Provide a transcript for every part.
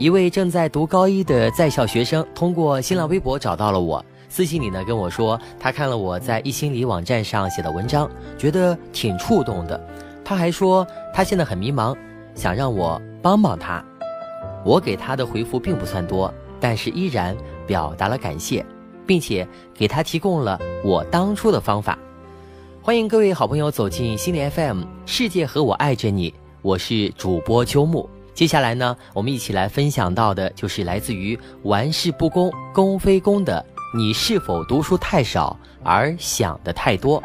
一位正在读高一的在校学生通过新浪微博找到了我，私信里呢跟我说，他看了我在一心理网站上写的文章，觉得挺触动的。他还说他现在很迷茫，想让我帮帮他。我给他的回复并不算多，但是依然表达了感谢，并且给他提供了我当初的方法。欢迎各位好朋友走进心理 FM，世界和我爱着你，我是主播秋木。接下来呢，我们一起来分享到的就是来自于玩世不恭，恭非恭的你是否读书太少而想的太多？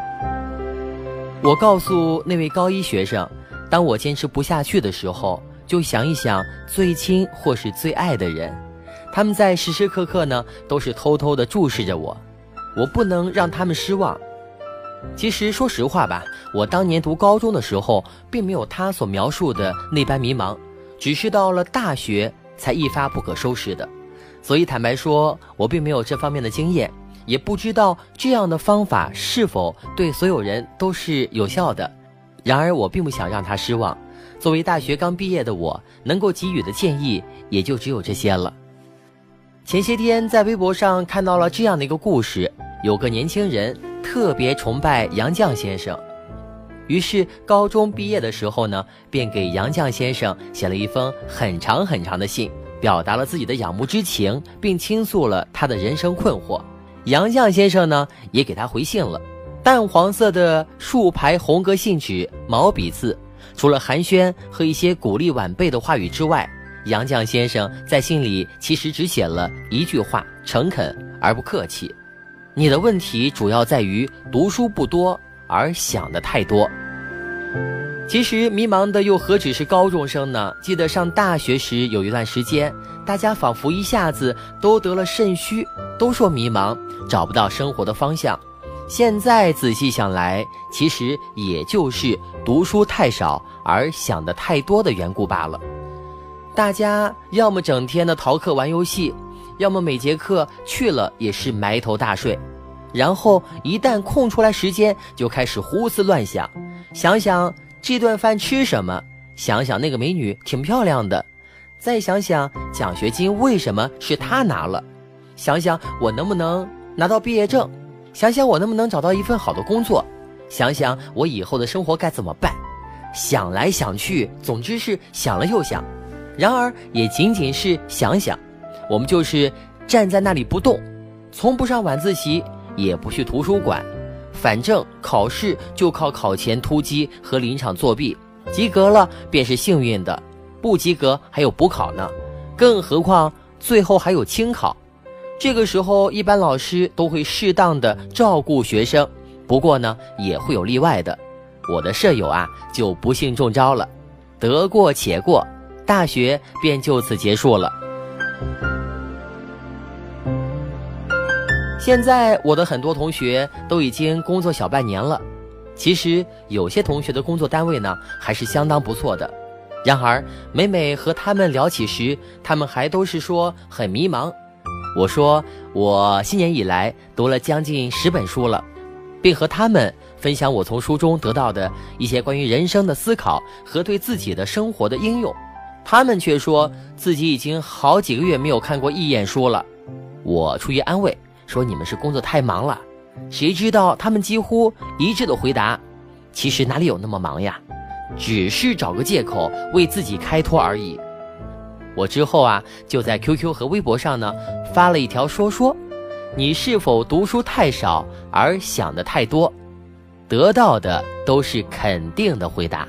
我告诉那位高一学生，当我坚持不下去的时候，就想一想最亲或是最爱的人，他们在时时刻刻呢都是偷偷的注视着我，我不能让他们失望。其实说实话吧，我当年读高中的时候，并没有他所描述的那般迷茫。只是到了大学才一发不可收拾的，所以坦白说，我并没有这方面的经验，也不知道这样的方法是否对所有人都是有效的。然而，我并不想让他失望。作为大学刚毕业的我，能够给予的建议也就只有这些了。前些天在微博上看到了这样的一个故事：有个年轻人特别崇拜杨绛先生。于是高中毕业的时候呢，便给杨绛先生写了一封很长很长的信，表达了自己的仰慕之情，并倾诉了他的人生困惑。杨绛先生呢，也给他回信了，淡黄色的竖排红格信纸，毛笔字。除了寒暄和一些鼓励晚辈的话语之外，杨绛先生在信里其实只写了一句话：诚恳而不客气。你的问题主要在于读书不多。而想的太多，其实迷茫的又何止是高中生呢？记得上大学时有一段时间，大家仿佛一下子都得了肾虚，都说迷茫，找不到生活的方向。现在仔细想来，其实也就是读书太少而想的太多的缘故罢了。大家要么整天的逃课玩游戏，要么每节课去了也是埋头大睡。然后一旦空出来时间，就开始胡思乱想，想想这顿饭吃什么，想想那个美女挺漂亮的，再想想奖学金为什么是他拿了，想想我能不能拿到毕业证，想想我能不能找到一份好的工作，想想我以后的生活该怎么办，想来想去，总之是想了又想。然而也仅仅是想想，我们就是站在那里不动，从不上晚自习。也不去图书馆，反正考试就靠考前突击和临场作弊，及格了便是幸运的，不及格还有补考呢，更何况最后还有清考。这个时候，一般老师都会适当的照顾学生，不过呢，也会有例外的。我的舍友啊，就不幸中招了，得过且过，大学便就此结束了。现在我的很多同学都已经工作小半年了，其实有些同学的工作单位呢还是相当不错的。然而每每和他们聊起时，他们还都是说很迷茫。我说我新年以来读了将近十本书了，并和他们分享我从书中得到的一些关于人生的思考和对自己的生活的应用，他们却说自己已经好几个月没有看过一眼书了。我出于安慰。说你们是工作太忙了，谁知道他们几乎一致的回答：“其实哪里有那么忙呀，只是找个借口为自己开脱而已。”我之后啊，就在 QQ 和微博上呢发了一条说说：“你是否读书太少而想的太多？”得到的都是肯定的回答。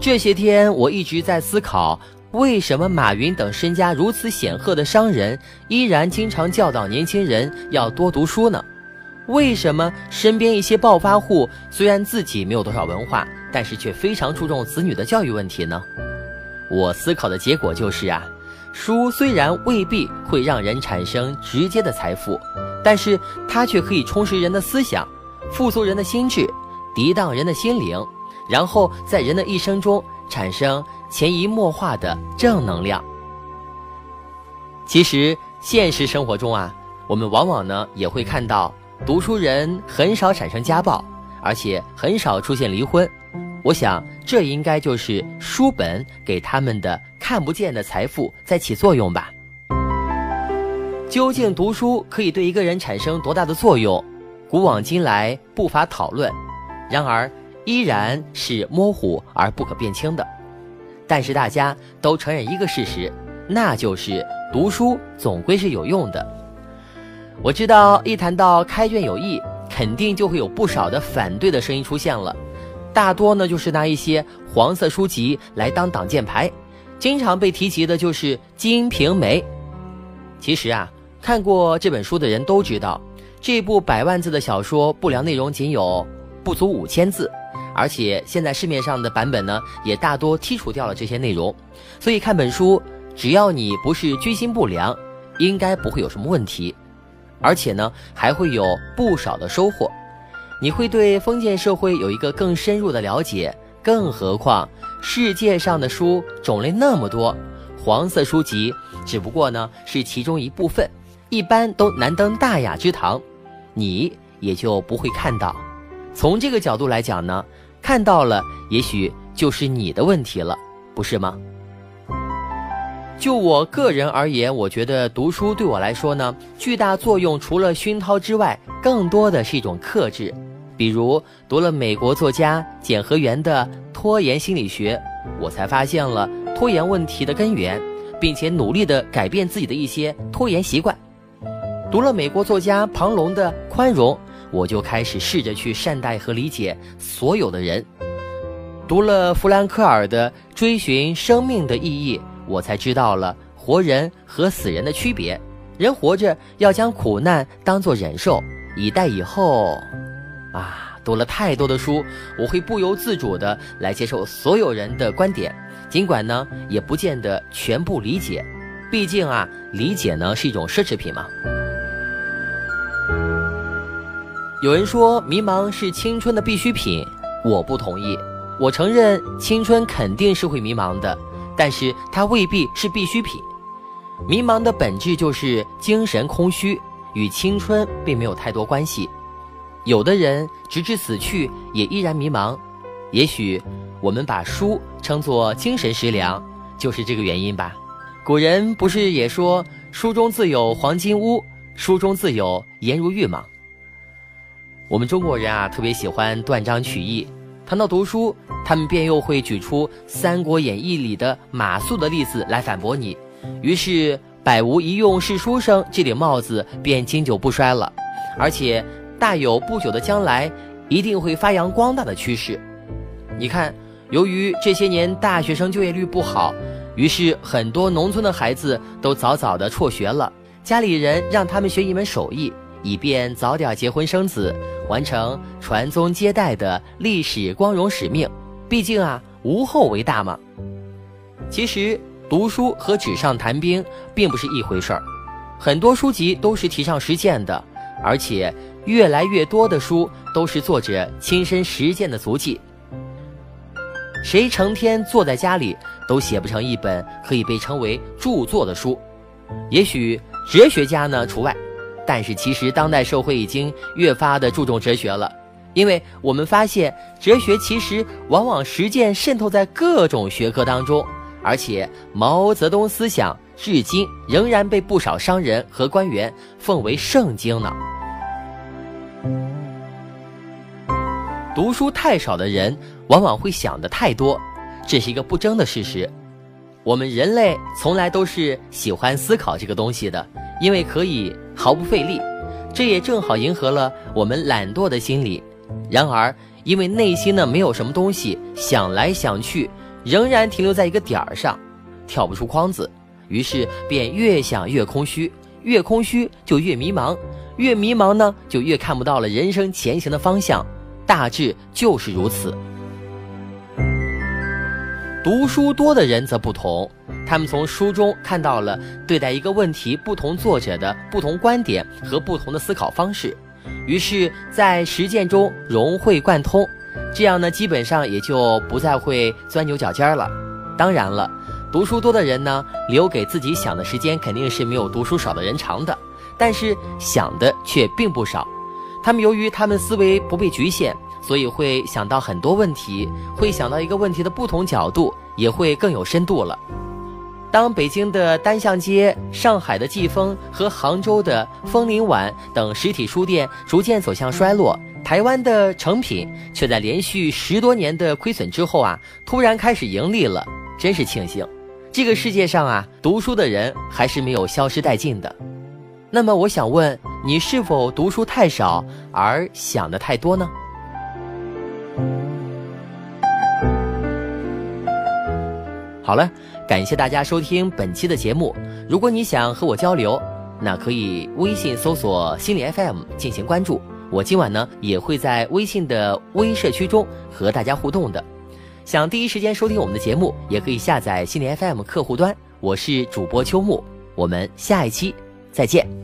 这些天我一直在思考。为什么马云等身家如此显赫的商人，依然经常教导年轻人要多读书呢？为什么身边一些暴发户虽然自己没有多少文化，但是却非常注重子女的教育问题呢？我思考的结果就是啊，书虽然未必会让人产生直接的财富，但是它却可以充实人的思想，复苏人的心智，涤荡人的心灵，然后在人的一生中产生。潜移默化的正能量。其实现实生活中啊，我们往往呢也会看到，读书人很少产生家暴，而且很少出现离婚。我想这应该就是书本给他们的看不见的财富在起作用吧。究竟读书可以对一个人产生多大的作用？古往今来不乏讨论，然而依然是模糊而不可辨清的。但是大家都承认一个事实，那就是读书总归是有用的。我知道一谈到开卷有益，肯定就会有不少的反对的声音出现了。大多呢就是拿一些黄色书籍来当挡箭牌，经常被提及的就是《金瓶梅》。其实啊，看过这本书的人都知道，这部百万字的小说不良内容仅有不足五千字，而且现在市面上的版本呢也大多剔除掉了这些内容。所以看本书，只要你不是居心不良，应该不会有什么问题，而且呢还会有不少的收获。你会对封建社会有一个更深入的了解，更何况世界上的书种类那么多，黄色书籍只不过呢是其中一部分，一般都难登大雅之堂，你也就不会看到。从这个角度来讲呢，看到了也许就是你的问题了，不是吗？就我个人而言，我觉得读书对我来说呢，巨大作用除了熏陶之外，更多的是一种克制。比如读了美国作家简和元的《拖延心理学》，我才发现了拖延问题的根源，并且努力的改变自己的一些拖延习惯。读了美国作家庞龙的《宽容》，我就开始试着去善待和理解所有的人。读了弗兰克尔的《追寻生命的意义》，我才知道了活人和死人的区别。人活着要将苦难当作忍受，以待以后。啊，读了太多的书，我会不由自主的来接受所有人的观点，尽管呢也不见得全部理解，毕竟啊，理解呢是一种奢侈品嘛。有人说迷茫是青春的必需品，我不同意。我承认青春肯定是会迷茫的，但是它未必是必需品。迷茫的本质就是精神空虚，与青春并没有太多关系。有的人直至死去也依然迷茫，也许我们把书称作精神食粮，就是这个原因吧。古人不是也说“书中自有黄金屋，书中自有颜如玉”吗？我们中国人啊，特别喜欢断章取义。谈到读书，他们便又会举出《三国演义》里的马谡的例子来反驳你，于是“百无一用是书生”这顶帽子便经久不衰了，而且。大有不久的将来，一定会发扬光大的趋势。你看，由于这些年大学生就业率不好，于是很多农村的孩子都早早的辍学了。家里人让他们学一门手艺，以便早点结婚生子，完成传宗接代的历史光荣使命。毕竟啊，无后为大嘛。其实读书和纸上谈兵并不是一回事儿，很多书籍都是提倡实践的，而且。越来越多的书都是作者亲身实践的足迹。谁成天坐在家里都写不成一本可以被称为著作的书，也许哲学家呢除外。但是其实当代社会已经越发的注重哲学了，因为我们发现哲学其实往往实践渗透在各种学科当中，而且毛泽东思想至今仍然被不少商人和官员奉为圣经呢。读书太少的人，往往会想的太多，这是一个不争的事实。我们人类从来都是喜欢思考这个东西的，因为可以毫不费力。这也正好迎合了我们懒惰的心理。然而，因为内心呢没有什么东西，想来想去，仍然停留在一个点儿上，跳不出框子，于是便越想越空虚，越空虚就越迷茫，越迷茫呢就越看不到了人生前行的方向。大致就是如此。读书多的人则不同，他们从书中看到了对待一个问题不同作者的不同观点和不同的思考方式，于是，在实践中融会贯通，这样呢，基本上也就不再会钻牛角尖了。当然了，读书多的人呢，留给自己想的时间肯定是没有读书少的人长的，但是想的却并不少。他们由于他们思维不被局限，所以会想到很多问题，会想到一个问题的不同角度，也会更有深度了。当北京的单向街、上海的季风和杭州的枫林晚等实体书店逐渐走向衰落，台湾的成品却在连续十多年的亏损之后啊，突然开始盈利了，真是庆幸。这个世界上啊，读书的人还是没有消失殆尽的。那么，我想问你，是否读书太少而想的太多呢？好了，感谢大家收听本期的节目。如果你想和我交流，那可以微信搜索“心理 FM” 进行关注。我今晚呢也会在微信的微社区中和大家互动的。想第一时间收听我们的节目，也可以下载心理 FM 客户端。我是主播秋木，我们下一期再见。